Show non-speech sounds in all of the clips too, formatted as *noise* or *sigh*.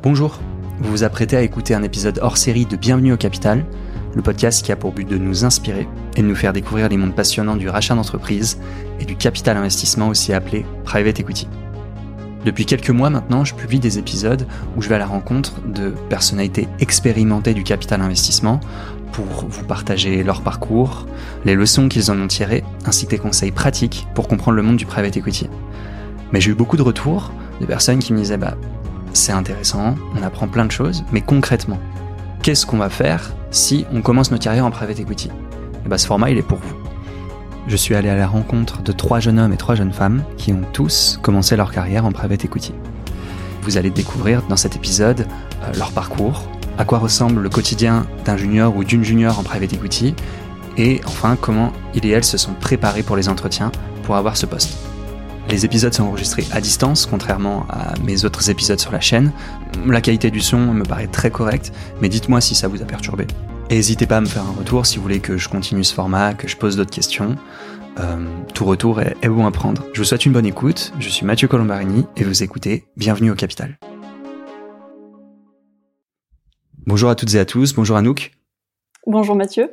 Bonjour, vous vous apprêtez à écouter un épisode hors série de Bienvenue au Capital, le podcast qui a pour but de nous inspirer et de nous faire découvrir les mondes passionnants du rachat d'entreprise et du capital investissement aussi appelé private equity. Depuis quelques mois maintenant, je publie des épisodes où je vais à la rencontre de personnalités expérimentées du capital investissement pour vous partager leur parcours, les leçons qu'ils en ont tirées, ainsi que des conseils pratiques pour comprendre le monde du private equity. Mais j'ai eu beaucoup de retours de personnes qui me disaient bah c'est intéressant, on apprend plein de choses, mais concrètement, qu'est-ce qu'on va faire si on commence notre carrière en private equity? Et bah ce format il est pour vous. Je suis allé à la rencontre de trois jeunes hommes et trois jeunes femmes qui ont tous commencé leur carrière en private equity. Vous allez découvrir dans cet épisode euh, leur parcours, à quoi ressemble le quotidien d'un junior ou d'une junior en private equity, et enfin comment ils et elles se sont préparés pour les entretiens pour avoir ce poste. Les épisodes sont enregistrés à distance, contrairement à mes autres épisodes sur la chaîne. La qualité du son me paraît très correcte, mais dites-moi si ça vous a perturbé. N'hésitez pas à me faire un retour si vous voulez que je continue ce format, que je pose d'autres questions. Euh, tout retour est, est bon à prendre. Je vous souhaite une bonne écoute. Je suis Mathieu Colombarini et vous écoutez Bienvenue au Capital. Bonjour à toutes et à tous. Bonjour Anouk. Bonjour Mathieu.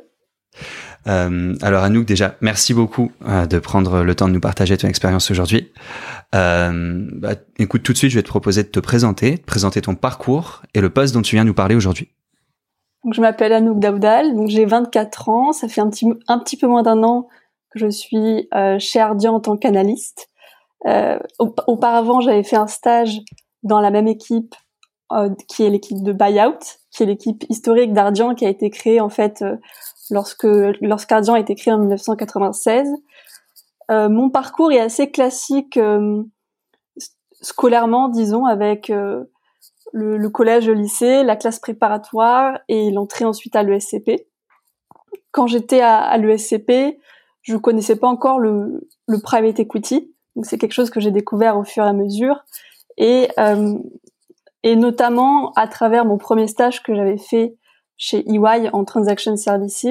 Euh, alors Anouk, déjà, merci beaucoup euh, de prendre le temps de nous partager ton expérience aujourd'hui. Euh, bah, écoute, tout de suite, je vais te proposer de te présenter, de présenter ton parcours et le poste dont tu viens nous parler aujourd'hui. Donc, je m'appelle Anouk Daoudal, donc j'ai 24 ans, ça fait un petit, un petit peu moins d'un an que je suis chez Ardian en tant qu'analyste. Auparavant, j'avais fait un stage dans la même équipe qui est l'équipe de Buyout, qui est l'équipe historique d'Ardian qui a été créée en fait lorsque lorsqu'Ardian a été créé en 1996. Euh, mon parcours est assez classique euh, scolairement, disons, avec euh, le, collège, le lycée, la classe préparatoire et l'entrée ensuite à l'ESCP. Quand j'étais à, l'ESCP, je connaissais pas encore le, private equity, donc c'est quelque chose que j'ai découvert au fur et à mesure, et notamment à travers mon premier stage que j'avais fait chez EY en Transaction Services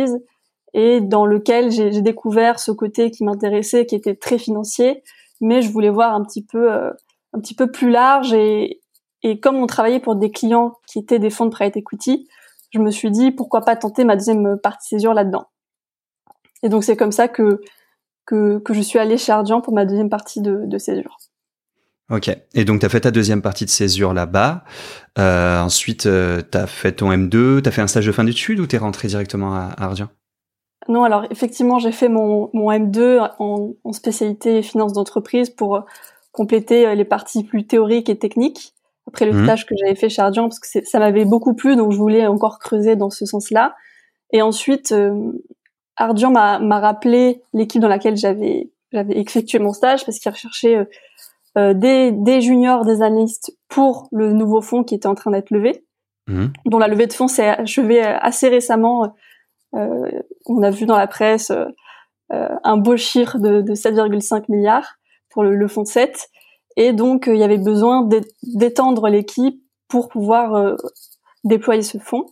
et dans lequel j'ai découvert ce côté qui m'intéressait, qui était très financier, mais je voulais voir un petit peu, euh, un petit peu plus large et, et comme on travaillait pour des clients qui étaient des fonds de private equity, je me suis dit pourquoi pas tenter ma deuxième partie césure là-dedans. Et donc c'est comme ça que, que, que je suis allée chez Ardian pour ma deuxième partie de, de césure. Ok. Et donc, tu as fait ta deuxième partie de césure là-bas. Euh, ensuite, euh, tu as fait ton M2. Tu as fait un stage de fin d'études ou tu es rentré directement à, à Ardian Non, alors effectivement, j'ai fait mon, mon M2 en, en spécialité finance d'entreprise pour euh, compléter euh, les parties plus théoriques et techniques après le mmh. stage que j'avais fait chez Ardian parce que ça m'avait beaucoup plu, donc je voulais encore creuser dans ce sens-là. Et ensuite, euh, Ardian m'a rappelé l'équipe dans laquelle j'avais effectué mon stage parce qu'il recherchait euh, des, des, juniors, des analystes pour le nouveau fonds qui était en train d'être levé, mmh. dont la levée de fonds s'est achevée euh, assez récemment. Euh, on a vu dans la presse euh, un beau chiffre de, de 7,5 milliards pour le, le, fonds 7. Et donc, il y avait besoin d'étendre l'équipe pour pouvoir déployer ce fonds.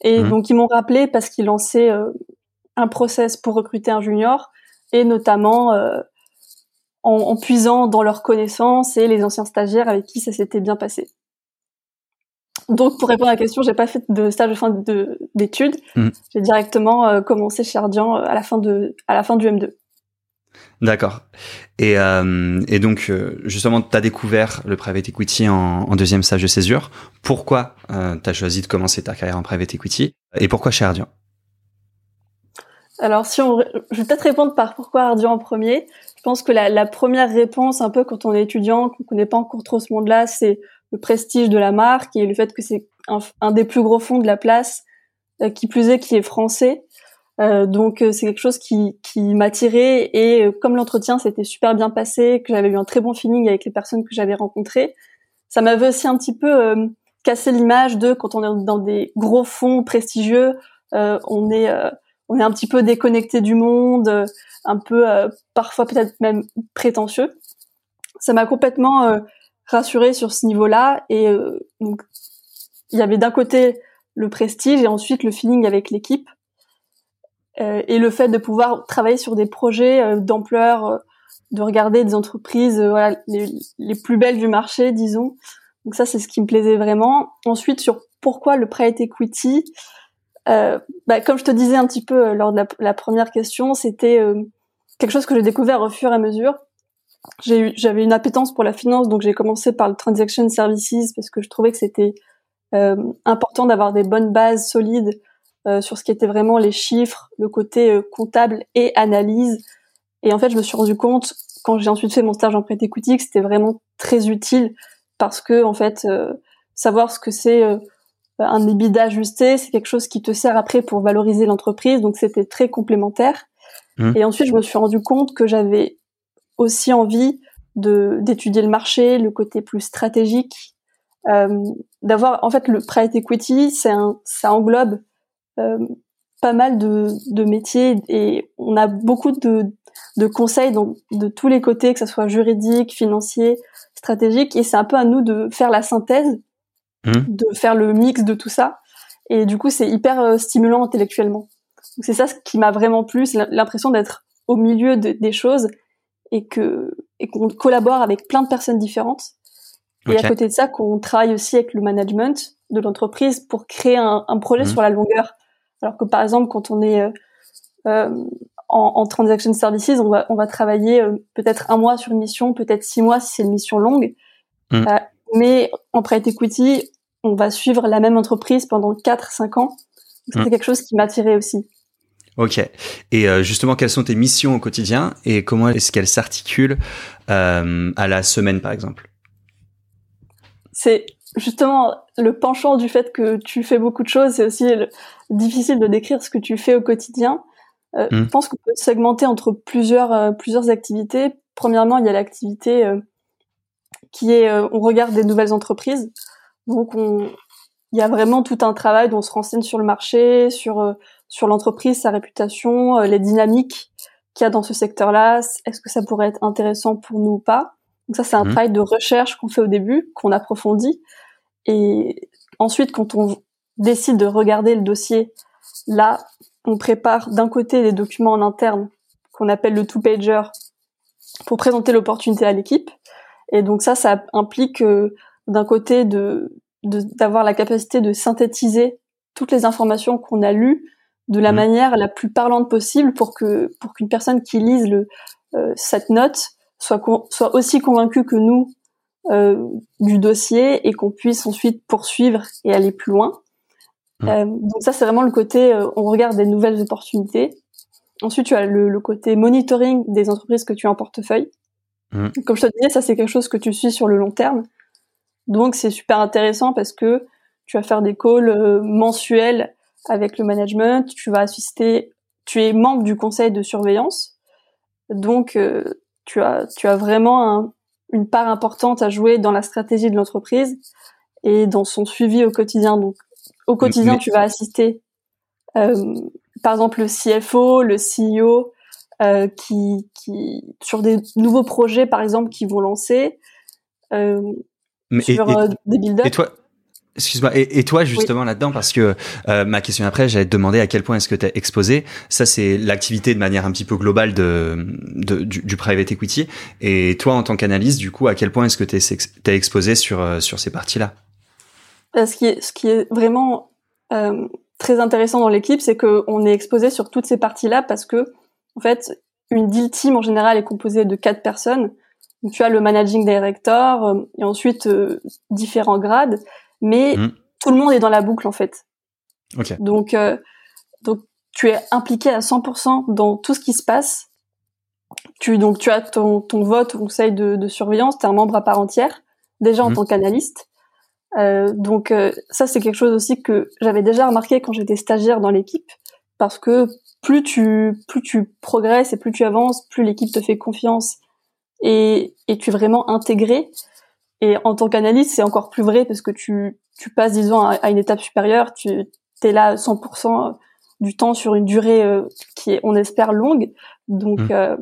Et mmh. donc, ils m'ont rappelé parce qu'ils lançaient un process pour recruter un junior et notamment en, en, puisant dans leurs connaissances et les anciens stagiaires avec qui ça s'était bien passé. Donc, pour répondre à la question, j'ai pas fait de stage de fin d'études. Mmh. J'ai directement euh, commencé chez Ardian euh, à la fin de à la fin du M2. D'accord. Et, euh, et donc, justement, tu as découvert le private equity en, en, deuxième stage de césure. Pourquoi euh, tu as choisi de commencer ta carrière en private equity Et pourquoi chez Ardian? Alors, si on, je vais peut-être répondre par pourquoi Ardian en premier. Je pense que la, la, première réponse, un peu quand on est étudiant, qu'on connaît pas encore trop ce monde-là, c'est le prestige de la marque et le fait que c'est un, un, des plus gros fonds de la place, euh, qui plus est, qui est français. Euh, donc euh, c'est quelque chose qui, qui m'a tiré et euh, comme l'entretien s'était super bien passé, que j'avais eu un très bon feeling avec les personnes que j'avais rencontrées, ça m'avait aussi un petit peu euh, cassé l'image de quand on est dans des gros fonds prestigieux, on est on est un petit peu déconnecté du monde, euh, un peu euh, parfois peut-être même prétentieux. Ça m'a complètement euh, rassurée sur ce niveau-là et euh, donc il y avait d'un côté le prestige et ensuite le feeling avec l'équipe et le fait de pouvoir travailler sur des projets d'ampleur, de regarder des entreprises voilà les, plus belles du marché, disons, Donc ça, c'est ce qui me plaisait vraiment. Ensuite, sur pourquoi le private equity, euh, bah, comme je te disais un petit peu lors de la, la première question, c'était euh, quelque chose que j'ai découvert au fur et à mesure. J'avais une appétence pour la finance, donc j'ai commencé par le transaction services parce que je trouvais que c'était euh, important d'avoir des bonnes bases solides euh, sur ce qui était vraiment les chiffres, le côté comptable et analyse. Et en fait, je me suis rendu compte quand j'ai ensuite fait mon stage en prêt equity c'était vraiment très utile parce que en fait, savoir ce que c'est un EBITDA ajusté, c'est quelque chose qui te sert après pour valoriser l'entreprise, donc c'était très complémentaire. Mmh. Et ensuite, je me suis rendu compte que j'avais aussi envie de d'étudier le marché, le côté plus stratégique, euh, d'avoir en fait le private equity, c'est un ça englobe euh, pas mal de, de métiers et on a beaucoup de de conseils dans, de tous les côtés, que ce soit juridique, financier, stratégique, et c'est un peu à nous de faire la synthèse Mmh. de faire le mix de tout ça. Et du coup, c'est hyper euh, stimulant intellectuellement. C'est ça ce qui m'a vraiment plu, c'est l'impression d'être au milieu de, des choses et que et qu'on collabore avec plein de personnes différentes. Et à côté de ça, qu'on travaille aussi avec le management de l'entreprise pour créer un, un projet mmh. sur la longueur. Alors que par exemple, quand on est euh, euh en, en, transaction services, on va, on va travailler euh, peut-être un mois sur une mission, peut-être six mois si c'est une mission longue. Mmh. Euh, mais en private equity, on va suivre la même entreprise pendant 4-5 ans. C'est hmm. quelque chose qui m'attirait aussi. Ok. Et euh, justement, quelles sont tes missions au quotidien et comment est-ce qu'elles s'articulent euh, à la semaine, par exemple? C'est justement le penchant du fait que tu fais beaucoup de choses. C'est aussi difficile de décrire ce que tu fais au quotidien. Euh, hmm. Je pense qu'on peut segmenter entre plusieurs plusieurs activités. Premièrement, il y a l'activité qui est on regarde des nouvelles entreprises. Donc, on, il y a vraiment tout un travail dont on se renseigne sur le marché, sur sur l'entreprise, sa réputation, euh, les dynamiques qu'il y a dans ce secteur-là. Est-ce que ça pourrait être intéressant pour nous ou pas? Donc ça, c'est un mhm. travail de recherche qu'on fait au début, qu'on approfondit, et ensuite, quand on décide de regarder le dossier, là, on prépare d'un côté les documents en interne qu'on appelle le two-pager pour présenter l'opportunité à l'équipe. Et donc ça, ça implique euh, d'un côté de d'avoir la capacité de synthétiser toutes les informations qu'on a lues de la mmh. manière la plus parlante possible pour que pour qu'une personne qui lise le euh, cette note soit soit aussi convaincue que nous euh, du dossier et qu'on puisse ensuite poursuivre et aller plus loin. Mmh. Euh, donc ça c'est vraiment le côté euh, on regarde des nouvelles opportunités. Ensuite tu as le, le, côté monitoring des entreprises que tu as en portefeuille. Mmh. Comme je te disais ça c'est quelque chose que tu suis sur le long terme. Donc c'est super intéressant parce que tu vas faire des calls euh, mensuels avec le management, tu vas assister, tu es membre du conseil de surveillance, donc euh, tu as tu as vraiment une part importante à jouer dans la stratégie de l'entreprise et dans son suivi au quotidien. Donc au quotidien, tu vas assister, euh, par exemple le CFO, le CEO, qui, qui sur des nouveaux projets par exemple qui vont lancer. Euh, sur et, euh, des build Et toi, Excuse-moi, et, toi justement là-dedans, parce que euh, ma question après, j'allais te demander à quel point est-ce que tu as exposé. Ça, c'est l'activité de manière un petit peu globale de, de du, du, private equity. Et toi, en tant qu'analyste, du coup, à quel point est-ce que tu es, exposé sur, euh, sur ces parties-là? Ce qui, est, ce qui est vraiment euh, très intéressant dans l'équipe, c'est qu'on est exposé sur toutes ces parties-là parce que, en fait, une deal team en général est composée de quatre personnes tu as le managing director euh, et ensuite euh, différents grades, mais mmh. tout le monde est dans la boucle en fait. Donc, euh, donc tu es impliqué à 100% dans tout ce qui se passe. Tu donc tu as ton, ton vote au conseil de, de surveillance, tu es un membre à part entière déjà en mmh. tant qu'analyste. Euh, donc ça c'est quelque chose aussi que j'avais déjà remarqué quand j'étais stagiaire dans l'équipe parce que plus tu plus tu progresses et plus tu avances, plus l'équipe te fait confiance et, et tu es vraiment intégré. Et en tant qu'analyste, c'est encore plus vrai parce que tu, tu passes, disons, à, une étape supérieure. Tu es là 100% du temps sur une durée euh, qui est, on espère, longue. Donc, mmh. euh,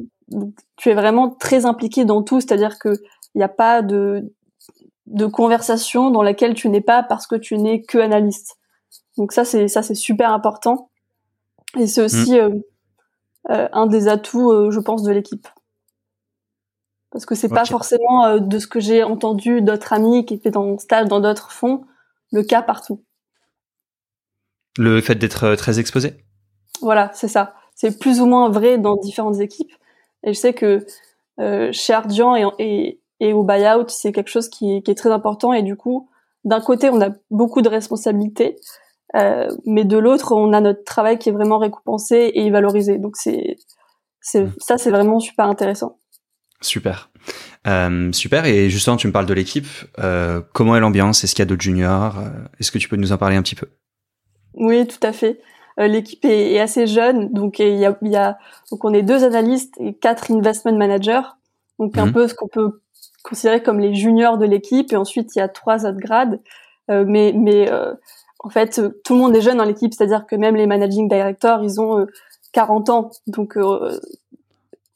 tu es vraiment très impliqué dans tout. C'est-à-dire que il n'y a pas de, de conversation dans laquelle tu n'es pas parce que tu n'es que analyste. Donc ça, c'est ça, c'est super important. Et c'est aussi mmh. euh, euh, un des atouts, je pense, de l'équipe. Parce que c'est pas forcément de ce que j'ai entendu d'autres amis qui étaient dans stage dans d'autres fonds le cas partout. Le fait d'être très exposé? Voilà, c'est ça. C'est plus ou moins vrai dans différentes équipes. Et je sais que chez Ardian et, et, au buyout, c'est quelque chose qui, qui est très important. Et du coup, d'un côté, on a beaucoup de responsabilités, euh, mais de l'autre, on a notre travail qui est vraiment récompensé et valorisé. Donc c'est, c'est mmh. ça, c'est vraiment super intéressant. Super. Euh, super. Et justement, tu me parles de l'équipe. Euh, comment est l'ambiance? Est-ce qu'il y a d'autres juniors? Euh, Est-ce que tu peux nous en parler un petit peu? Oui, tout à fait. Euh, l'équipe est, est, assez jeune, donc il y a, il y a, donc on est deux analystes et quatre investment managers. Donc un mmh. peu ce qu'on peut considérés comme les juniors de l'équipe et ensuite il y a trois autres grades. Mais mais en fait, tout le monde est jeune dans l'équipe, c'est-à-dire que même les managing directors, ils ont 40 euh, ans. Donc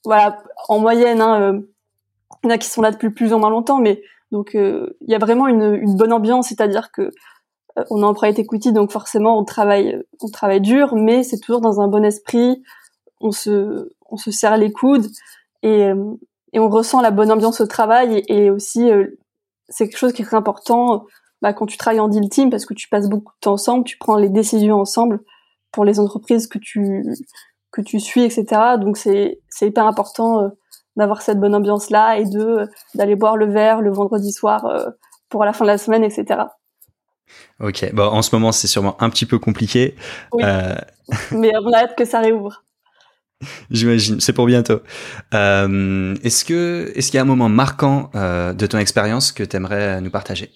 voilà, en moyenne, hein, il y en a qui sont là depuis plus ou moins longtemps, mais donc il y a vraiment une, une bonne ambiance, c'est-à-dire que on est en private equity, donc forcément on travaille, on travaille dur, mais c'est toujours dans un bon esprit. On se, on se serre les coudes et, et on ressent la bonne ambiance au travail et, aussi euh, c'est quelque chose qui est très important bah, quand tu travailles en deal team parce que tu passes beaucoup de temps ensemble, tu prends les décisions ensemble pour les entreprises que tu que tu suis, etc. Donc c'est c'est hyper important euh, d'avoir cette bonne ambiance là et de euh, d'aller boire le verre le vendredi soir pour la fin de la semaine, etc. Ok, bon en ce moment c'est sûrement un petit peu compliqué. Oui. *laughs* Mais on a hâte que ça réouvre. J'imagine, c'est pour bientôt. Euh, est-ce que est-ce qu'il y a un moment marquant euh, de ton expérience que tu aimerais nous partager?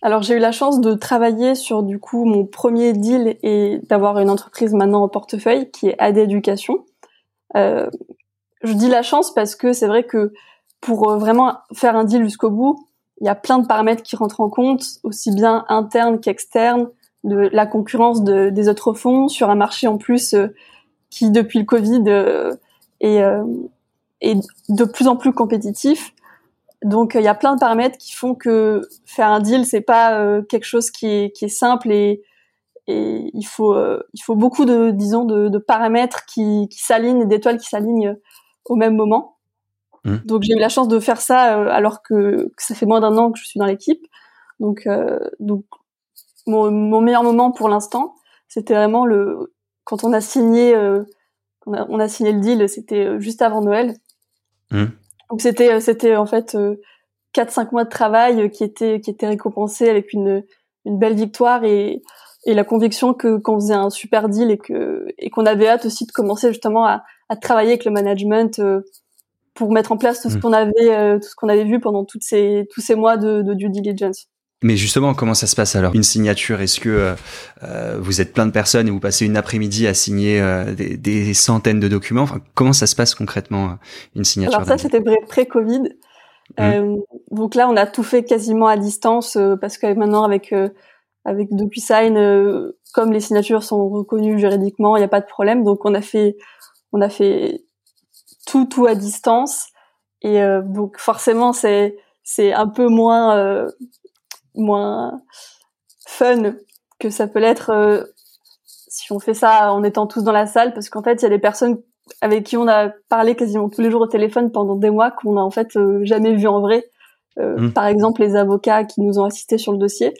Alors j'ai eu la chance de travailler sur du coup mon premier deal et d'avoir une entreprise maintenant en portefeuille qui est AD Éducation. Euh, je dis la chance parce que c'est vrai que pour vraiment faire un deal jusqu'au bout, il y a plein de paramètres qui rentrent en compte, aussi bien internes qu'externes, de la concurrence de, des autres fonds sur un marché en plus qui depuis le Covid euh, euh, est de plus en plus compétitif. Donc il y a plein de paramètres qui font que faire un deal c'est pas euh, quelque chose qui est, qui est simple et, et il faut il faut beaucoup de disons de, de paramètres qui, qui s'alignent et d'étoiles qui s'alignent au même moment. Mmh. Donc j'ai eu la chance de faire ça alors que, que ça fait moins d'un an que je suis dans l'équipe. Donc donc mon, mon meilleur moment pour l'instant c'était vraiment le quand on a signé, euh, on, a, on, a, signé le deal, c'était euh, juste avant Noël. Mmh. Donc c'était, euh, c'était en fait quatre cinq mois de travail qui étaient qui étaient récompensés avec une une belle victoire et et la conviction que qu'on faisait un super deal et que et qu'on avait hâte aussi de commencer justement à, à travailler avec le management pour mettre en place tout ce mmh. qu'on avait tout ce qu'on avait vu pendant toutes ces tous ces mois de, de due diligence. Mais justement, comment ça se passe alors? Une signature, est-ce que euh, euh, vous êtes plein de personnes et vous passez une après-midi à signer euh, des, des, centaines de documents? Enfin, Comment ça se passe concrètement, une signature Alors ça, c'était pré-Covid. Mmh. donc là, on a tout fait quasiment à distance parce que maintenant, avec avec DocuSign, comme les signatures sont reconnues juridiquement, il n'y a pas de problème. Donc on a fait on a fait tout tout à distance et donc forcément c'est c'est un peu moins moins fun que ça peut l'être euh, si on fait ça en étant tous dans la salle, parce qu'en fait, il y a des personnes avec qui on a parlé quasiment tous les jours au téléphone pendant des mois qu'on a en fait euh, jamais vu en vrai. Euh, mmh. Par exemple, les avocats qui nous ont assistés sur le dossier.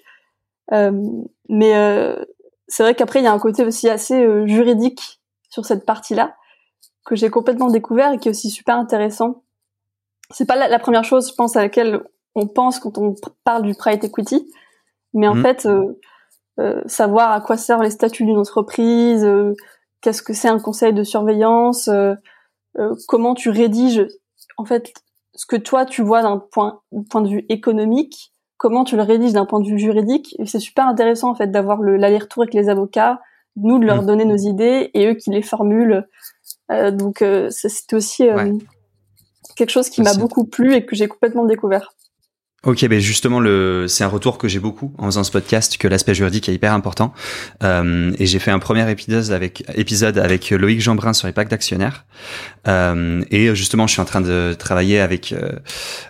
mais c'est vrai qu'après, il y a un côté aussi assez juridique sur cette partie-là que j'ai complètement découvert et qui est aussi super intéressant. C'est pas la, la, première chose, je pense, à laquelle on pense quand on parle du private equity, mais en mhm. fait, euh, euh, savoir à quoi servent les statuts d'une entreprise, euh, qu'est-ce que c'est un conseil de surveillance, comment tu rédiges, en fait, ce que toi tu vois d'un point, point de vue économique, comment tu le rédiges d'un point de vue juridique. Et c'est super intéressant en fait d'avoir l'aller-retour avec les avocats, nous de leur mhm. donner nos idées et eux qui les formulent. donc c'est aussi quelque chose qui m'a beaucoup plu et que j'ai complètement découvert. Ok, ben justement, le, c'est un retour que j'ai beaucoup en faisant ce podcast, que l'aspect juridique est hyper important. Euh, et j'ai fait un premier épisode avec, Loïc Jeanbrun sur les packs d'actionnaires. Euh, et justement, je suis en train de travailler avec euh,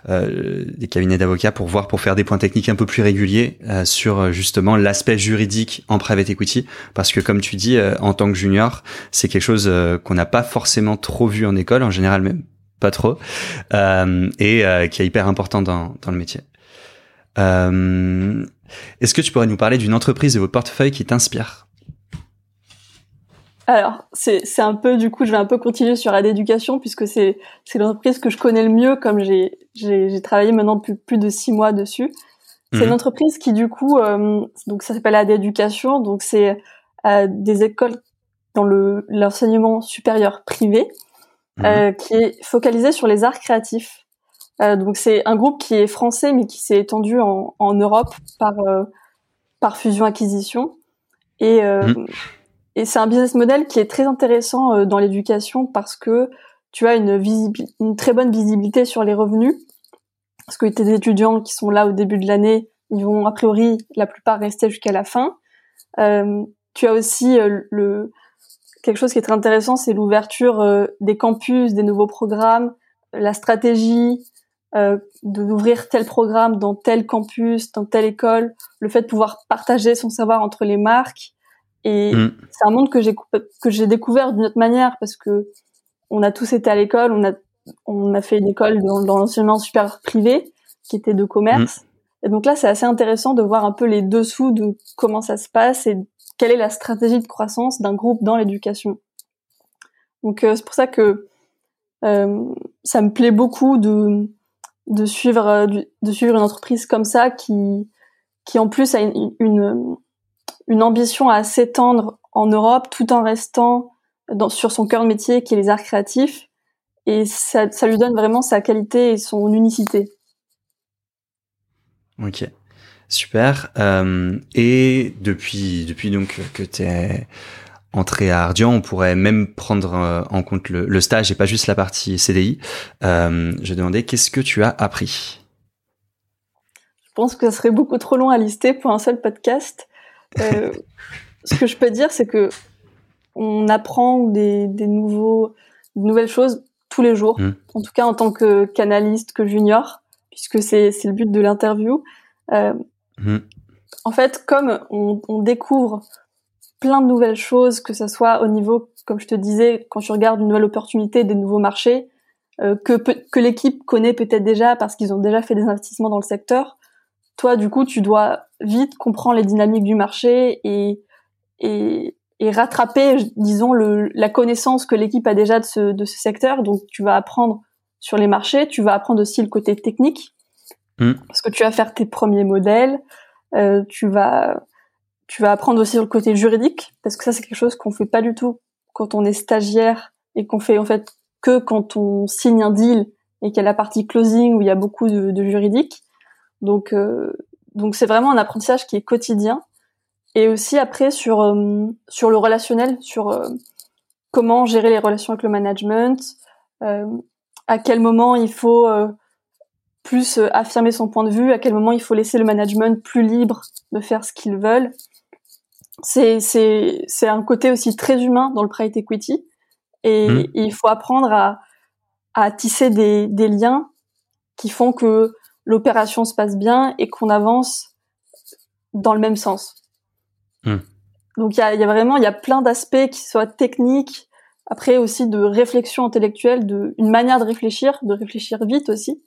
euh des cabinets d'avocats pour voir, pour faire des points techniques un peu plus réguliers euh, sur justement l'aspect juridique en private equity. Parce que comme tu dis, en tant que junior, c'est quelque chose qu'on n'a pas forcément trop vu en école. En général, même pas trop, et qui est hyper important dans, dans le métier. Est-ce que tu pourrais nous parler d'une entreprise de votre portefeuille qui t'inspire? Alors, c'est un peu, du coup, je vais un peu continuer sur AD Éducation puisque c'est l'entreprise que je connais le mieux comme j'ai travaillé maintenant depuis plus de six mois dessus. C'est une mhm. entreprise qui, du coup, euh, donc ça s'appelle AD Éducation, donc c'est euh, des écoles dans l'enseignement supérieur privé mhm. euh, qui est focalisé sur les arts créatifs. Euh, donc c'est un groupe qui est français mais qui s'est étendu en, en, Europe par euh, par fusion acquisition et mhm. Et c'est un business model qui est très intéressant euh, dans l'éducation parce que tu as une, une très bonne visibilité sur les revenus. Parce que tes étudiants qui sont là au début de l'année, ils vont a priori la plupart rester jusqu'à la fin. Euh, tu as aussi euh, le quelque chose qui est très intéressant, c'est l'ouverture euh, des campus, des nouveaux programmes, la stratégie euh, d'ouvrir tel programme dans tel campus, dans telle école, le fait de pouvoir partager son savoir entre les marques, et mm. c'est un monde que j'ai que j'ai découvert d'une autre manière parce que on a tous été à l'école, on a on a fait une école dans, dans l'enseignement supérieur privé qui était de commerce. Mm. Et donc là, c'est assez intéressant de voir un peu les dessous de comment ça se passe et quelle est la stratégie de croissance d'un groupe dans l'éducation. Donc euh, c'est pour ça que euh, ça me plaît beaucoup de suivre euh, de une entreprise comme ça qui en plus a une, ambition à s'étendre en Europe tout en restant sur son cœur de métier qui est les arts créatifs. Et ça, ça lui donne vraiment sa qualité et son unicité. Ok, super. Euh, et depuis, depuis donc que tu es entré à Ardian, on pourrait même prendre euh, en compte le, le, stage et pas juste la partie CDI. Euh, je demandais qu'est-ce que tu as appris? Je pense que ça serait beaucoup trop long à lister pour un seul podcast. Euh, *laughs* ce que je peux dire, c'est que on apprend des, des nouveaux, nouvelles choses tous les jours. Hmm. En tout cas, en tant que canaliste, que junior, puisque c'est le but de l'interview. Euh, hmm. En fait, comme on, découvre plein de nouvelles choses, que ce soit au niveau, comme je te disais, quand tu regardes une nouvelle opportunité, des nouveaux marchés, euh, que, l'équipe connaît peut-être déjà parce qu'ils ont déjà fait des investissements dans le secteur, toi, du coup, tu dois vite comprendre les dynamiques du marché et, rattraper, disons, la connaissance que l'équipe a déjà de ce, de ce secteur. Donc, tu vas apprendre sur les marchés, tu vas apprendre aussi le côté technique, hmm. parce que tu vas faire tes premiers modèles, euh, tu vas tu vas apprendre aussi le côté juridique, parce que ça, c'est quelque chose qu'on fait pas du tout quand on est stagiaire et qu'on fait en fait que quand on signe un deal et qu'il y a la partie closing où il y a beaucoup de, de juridique. Donc, euh, donc c'est vraiment un apprentissage qui est quotidien. Et aussi après sur euh, sur le relationnel, sur euh, comment gérer les relations avec le management, à quel moment il faut plus affirmer son point de vue, à quel moment il faut laisser le management plus libre de faire ce qu'ils veulent. C'est c'est c'est un côté aussi très humain dans le private equity et, mmh. et il faut apprendre à à tisser des des liens qui font que l'opération se passe bien et qu'on avance dans le même sens. Hmm. Donc il y a, y a, vraiment il y a plein d'aspects qui soient techniques, après aussi de réflexion intellectuelle, de une manière de réfléchir, de réfléchir vite aussi,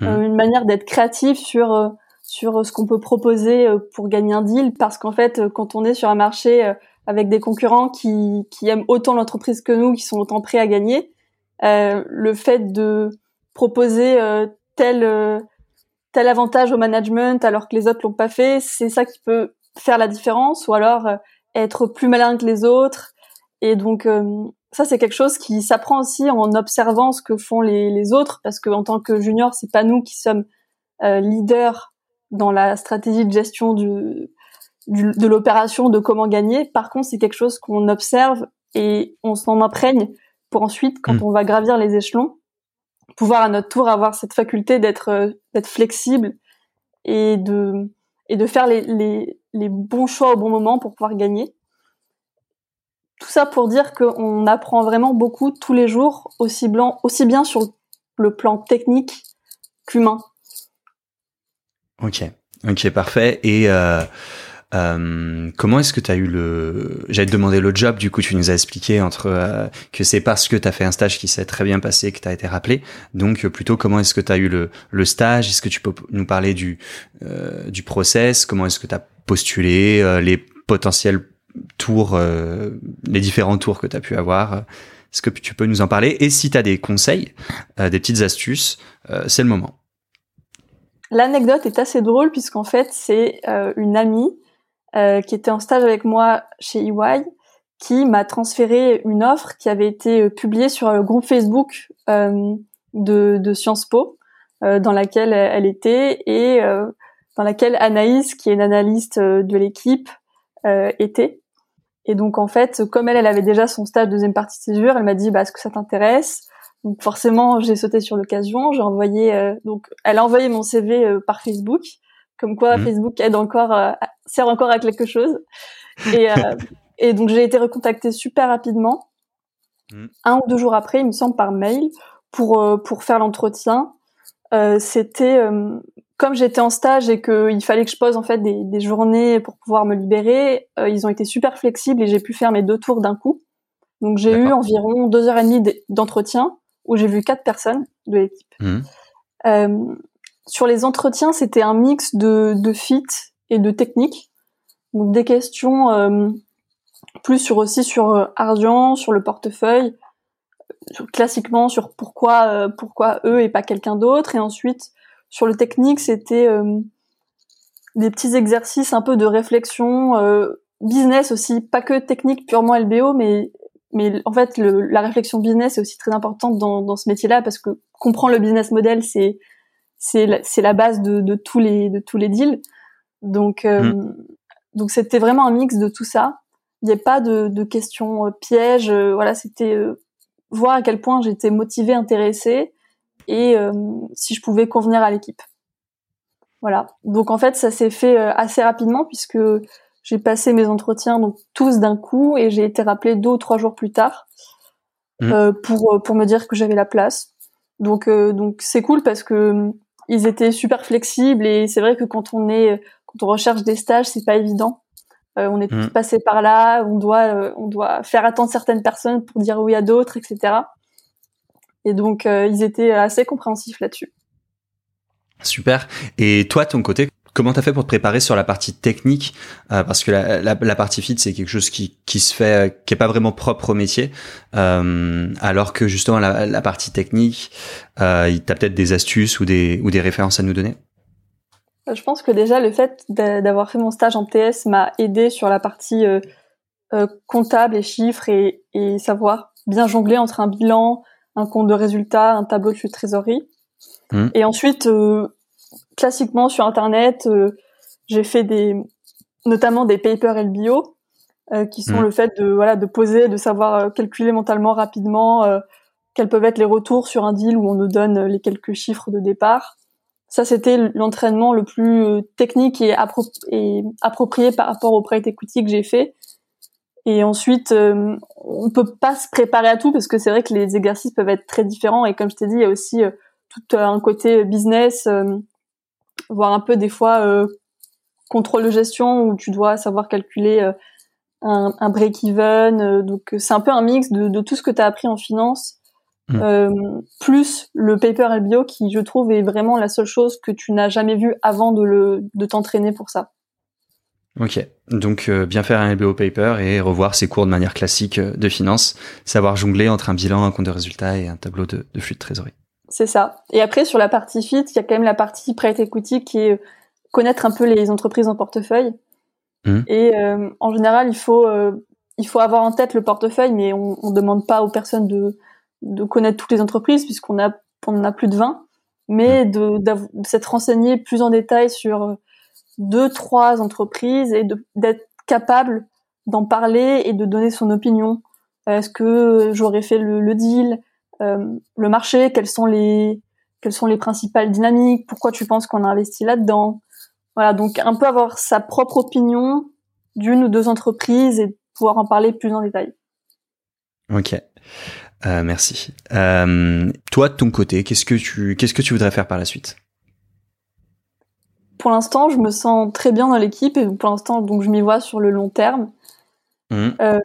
hmm. euh, une manière d'être créatif sur euh, sur ce qu'on peut proposer euh, pour gagner un deal, parce qu'en fait quand on est sur un marché avec des concurrents qui qui aiment autant l'entreprise que nous, qui sont autant prêts à gagner, le fait de proposer tel tel avantage au management alors que les autres l'ont pas fait, c'est ça qui peut faire la différence ou alors euh, être plus malin que les autres. Et donc euh, ça c'est quelque chose qui s'apprend aussi en observant ce que font les, les autres parce que en tant que junior, c'est pas nous qui sommes euh, leaders dans la stratégie de gestion du, du de l'opération de comment gagner. Par contre, c'est quelque chose qu'on observe et on s'en imprègne pour ensuite quand mmh. on va gravir les échelons pouvoir à notre tour avoir cette faculté d'être euh, d'être flexible et de et de faire les, les, les, bons choix au bon moment pour pouvoir gagner. Tout ça pour dire qu'on apprend vraiment beaucoup tous les jours, aussi, bien sur le plan technique qu'humain. Ok, ok, parfait. Et euh, Euh, comment est-ce que tu as eu le... J'allais te demander le job, du coup tu nous as expliqué entre euh, que c'est parce que tu as fait un stage qui s'est très bien passé que tu as été rappelé. Donc plutôt comment est-ce que tu as eu le, le stage? Est-ce que tu peux nous parler du, du process? Comment est-ce que tu as postulé Les potentiels tours, les différents tours que tu as pu avoir est-ce que tu peux nous en parler? Et si tu as des conseils, des petites astuces, c'est le moment. L'anecdote est assez drôle puisqu'en fait c'est euh, une amie euh, qui était en stage avec moi chez EY qui m'a transféré une offre qui avait été euh, publiée sur le groupe Facebook de, de, Sciences Po dans laquelle elle était et dans laquelle Anaïs qui est une analyste de l'équipe était. Et donc en fait, comme elle, elle avait déjà son stage deuxième partie de césure, elle m'a dit bah est-ce que ça t'intéresse? Donc forcément, j'ai sauté sur l'occasion. J'ai envoyé euh, donc elle a envoyé mon CV euh, par Facebook, comme quoi mmh. Facebook aide encore euh, sert encore à quelque chose. Et, *laughs* et donc j'ai été recontactée super rapidement, mmh. un ou deux jours après, il me semble par mail pour pour faire l'entretien. C'était comme j'étais en stage et qu'il fallait que je pose en fait des, des journées pour pouvoir me libérer, ils ont été super flexibles et j'ai pu faire mes deux tours d'un coup. Donc j'ai eu environ deux heures et demie d'entretien où j'ai vu quatre personnes de l'équipe. Mmh. Euh, sur les entretiens, c'était un mix de, de fit et de technique. Donc des questions euh, plus sur aussi sur euh, Ardian, sur le portefeuille, classiquement sur pourquoi euh, pourquoi eux et pas quelqu'un d'autre. Et ensuite sur le technique, c'était euh, des petits exercices un peu de réflexion business aussi, pas que technique purement LBO, mais mais en fait, le, la réflexion business est aussi très importante dans, dans ce métier-là parce que comprendre le business model, c'est c'est la, c'est la base de, de, tous les de tous les deals. Donc euh, mm. donc c'était vraiment un mix de tout ça. Il n'y a pas de, de questions euh, pièges. Euh, voilà, c'était voir à quel point j'étais motivée, intéressée et si je pouvais convenir à l'équipe. Voilà. Donc en fait, ça s'est fait assez rapidement puisque j'ai passé mes entretiens donc tous d'un coup et j'ai été rappelée deux ou trois jours plus tard mmh. euh, pour euh, pour me dire que j'avais la place. Donc euh, donc c'est cool parce que ils étaient super flexibles et c'est vrai que quand on est quand on recherche des stages c'est pas évident. on est tous mmh. passés par là, on doit on doit faire attendre certaines personnes pour dire oui à d'autres, etc. Et donc ils étaient assez compréhensifs là-dessus. Super. Et toi, ton côté, Comment t'as fait pour te préparer sur la partie technique? Euh, Parce que la, la, la, partie fit, c'est quelque chose qui, qui se fait, euh, qui est pas vraiment propre au métier, euh, alors que justement la, la partie technique, euh, t'as peut-être des astuces ou des ou des références à nous donner? Euh, je pense que déjà le fait d'avoir fait mon stage en TS m'a aidé sur la partie euh, comptable et chiffres et, et, savoir bien jongler entre un bilan, un compte de résultats, un tableau de trésorerie. Mmh. Et ensuite classiquement sur internet, euh, j'ai fait des notamment des papers LBO euh, qui sont mmh. le fait de voilà de poser, de savoir euh, calculer mentalement rapidement quels peuvent être les retours sur un deal où on nous donne les quelques chiffres de départ. Ça, c'était l'entraînement le plus technique et, et, approprié par rapport au private equity que j'ai fait. Et ensuite, on peut pas se préparer à tout parce que c'est vrai que les exercices peuvent être très différents. Et comme je t'ai dit, il y a aussi tout un côté business voire un peu des fois euh, contrôle de gestion où tu dois savoir calculer euh, un, un break-even. Euh, donc c'est un peu un mix de, de tout ce que tu as appris en finance, mmh. plus le paper LBO qui je trouve est vraiment la seule chose que tu n'as jamais vu avant de, le, de t'entraîner pour ça. Ok, donc bien faire un LBO paper et revoir ses cours de manière classique de finance, savoir jongler entre un bilan, un compte de résultat et un tableau de, de flux de trésorerie. C'est ça. Et après, sur la partie fit, il y a quand même la partie private equity qui est connaître un peu les entreprises en portefeuille. Mmh. Et euh, en général, il faut euh, il faut avoir en tête le portefeuille, mais on, on demande pas aux personnes de de connaître toutes les entreprises puisqu'on a on en a plus de 20, mais mmh. de, de s'être renseigné plus en détail sur deux trois entreprises et d'être capable d'en parler et de donner son opinion. Est-ce que j'aurais fait le, deal euh, le marché, quelles sont les quelles sont les principales dynamiques, pourquoi tu penses qu'on a investi là-dedans? Voilà, donc un peu avoir sa propre opinion d'une ou deux entreprises et pouvoir en parler plus en détail. Ok. Euh, merci. Euh, toi, de ton côté, qu'est-ce que tu qu'est-ce que tu voudrais faire par la suite? Pour l'instant, je me sens très bien dans l'équipe et pour l'instant, donc je m'y vois sur le long terme. Mmh. Euh,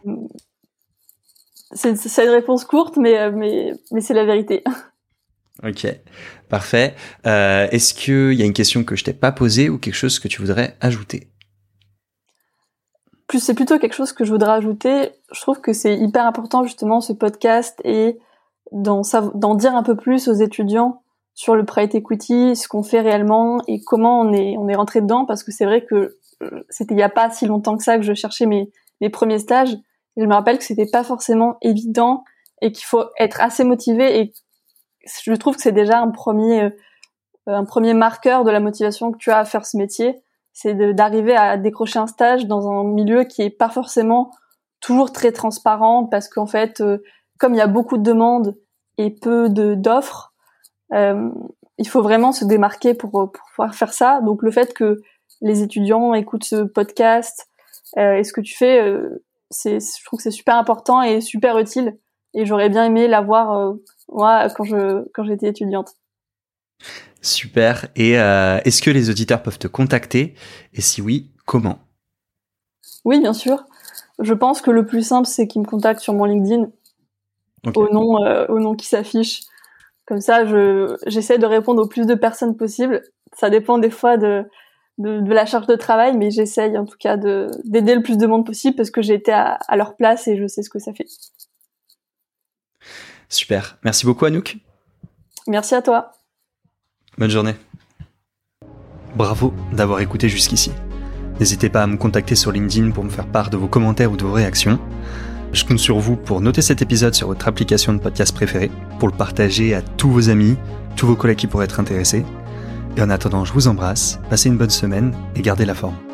c'est une réponse courte, mais, euh, mais, mais c'est la vérité. *laughs* Ok, parfait. Euh, Est-ce qu'il y a une question que je t'ai pas posée ou quelque chose que tu voudrais ajouter? Plus, c'est plutôt quelque chose que je voudrais ajouter. Je trouve que c'est hyper important justement ce podcast et d'en dire un peu plus aux étudiants sur le private equity, ce qu'on fait réellement et comment on est on est rentré dedans. Parce que c'est vrai que euh, c'était il y a pas si longtemps que ça que je cherchais mes mes premiers stages. Et je me rappelle que c'était pas forcément évident et qu'il faut être assez motivé. Et je trouve que c'est déjà un premier euh, un premier marqueur de la motivation que tu as à faire ce métier, c'est d'arriver à décrocher un stage dans un milieu qui est pas forcément toujours très transparent. Parce qu'en fait euh, comme il y a beaucoup de demandes et peu d'offres euh, il faut vraiment se démarquer pour, pour pouvoir faire ça. Donc le fait que les étudiants écoutent ce podcast euh, et ce que tu fais, euh, c'est, je trouve que c'est super important et super utile. Et j'aurais bien aimé l'avoir euh, moi quand je quand j'étais étudiante. Super. Et euh, est-ce que les auditeurs peuvent te contacter? Et si oui, comment? Oui, bien sûr. Je pense que le plus simple, c'est qu'ils me contactent sur mon LinkedIn au nom au nom qui s'affiche. Comme ça, je j'essaie de répondre au plus de personnes possible. Ça dépend des fois de de, de la charge de travail, mais j'essaye en tout cas de d'aider le plus de monde possible parce que j'ai été à, à, leur place et je sais ce que ça fait. Super. Merci beaucoup Anouk. Merci à toi. Bonne journée. Bravo d'avoir écouté jusqu'ici. N'hésitez pas à me contacter sur LinkedIn pour me faire part de vos commentaires ou de vos réactions. Je compte sur vous pour noter cet épisode sur votre application de podcast préférée, pour le partager à tous vos amis, tous vos collègues qui pourraient être intéressés. Et en attendant, je vous embrasse, passez une bonne semaine et gardez la forme.